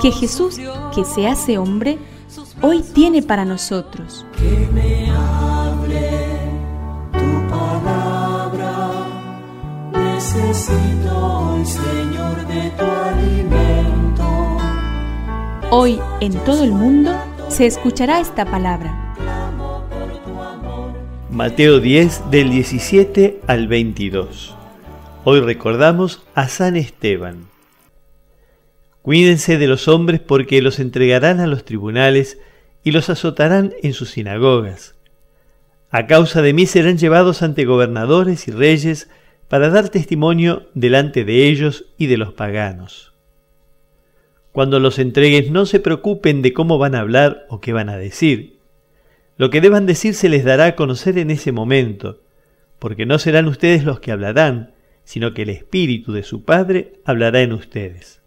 que Jesús, que se hace hombre, hoy tiene para nosotros. Que me hable tu palabra, necesito hoy, Señor, de tu alimento. Hoy en todo el mundo se escuchará esta palabra. Mateo 10 del 17 al 22. Hoy recordamos a San Esteban. Cuídense de los hombres porque los entregarán a los tribunales y los azotarán en sus sinagogas. A causa de mí serán llevados ante gobernadores y reyes para dar testimonio delante de ellos y de los paganos. Cuando los entregues no se preocupen de cómo van a hablar o qué van a decir lo que deban decir se les dará a conocer en ese momento, porque no serán ustedes los que hablarán, sino que el Espíritu de su Padre hablará en ustedes.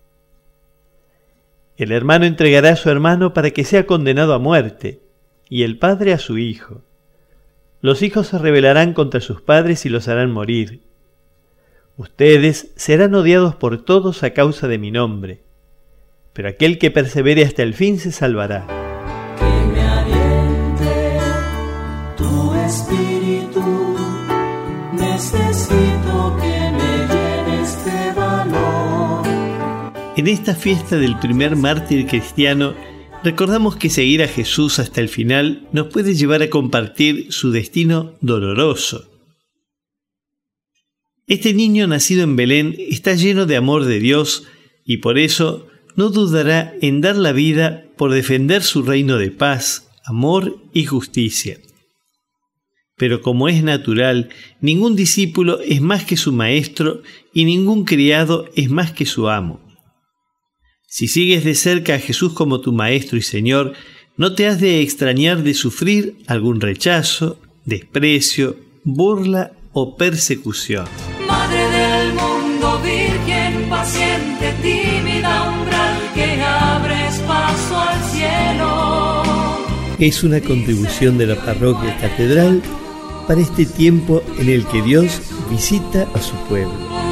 El hermano entregará a su hermano para que sea condenado a muerte, y el padre a su hijo. Los hijos se rebelarán contra sus padres y los harán morir. Ustedes serán odiados por todos a causa de mi nombre, pero aquel que persevere hasta el fin se salvará. espíritu, necesito En esta fiesta del primer mártir cristiano, recordamos que seguir a Jesús hasta el final nos puede llevar a compartir su destino doloroso. Este niño nacido en Belén está lleno de amor de Dios y por eso no dudará en dar la vida por defender su reino de paz, amor y justicia. Pero como es natural, ningún discípulo es más que su maestro y ningún criado es más que su amo. Si sigues de cerca a Jesús como tu maestro y Señor, no te has de extrañar de sufrir algún rechazo, desprecio, burla o persecución. Madre del mundo, virgen, paciente, tímida, umbral que abres paso al cielo. Es una contribución de la parroquia catedral para este tiempo en el que Dios visita a su pueblo.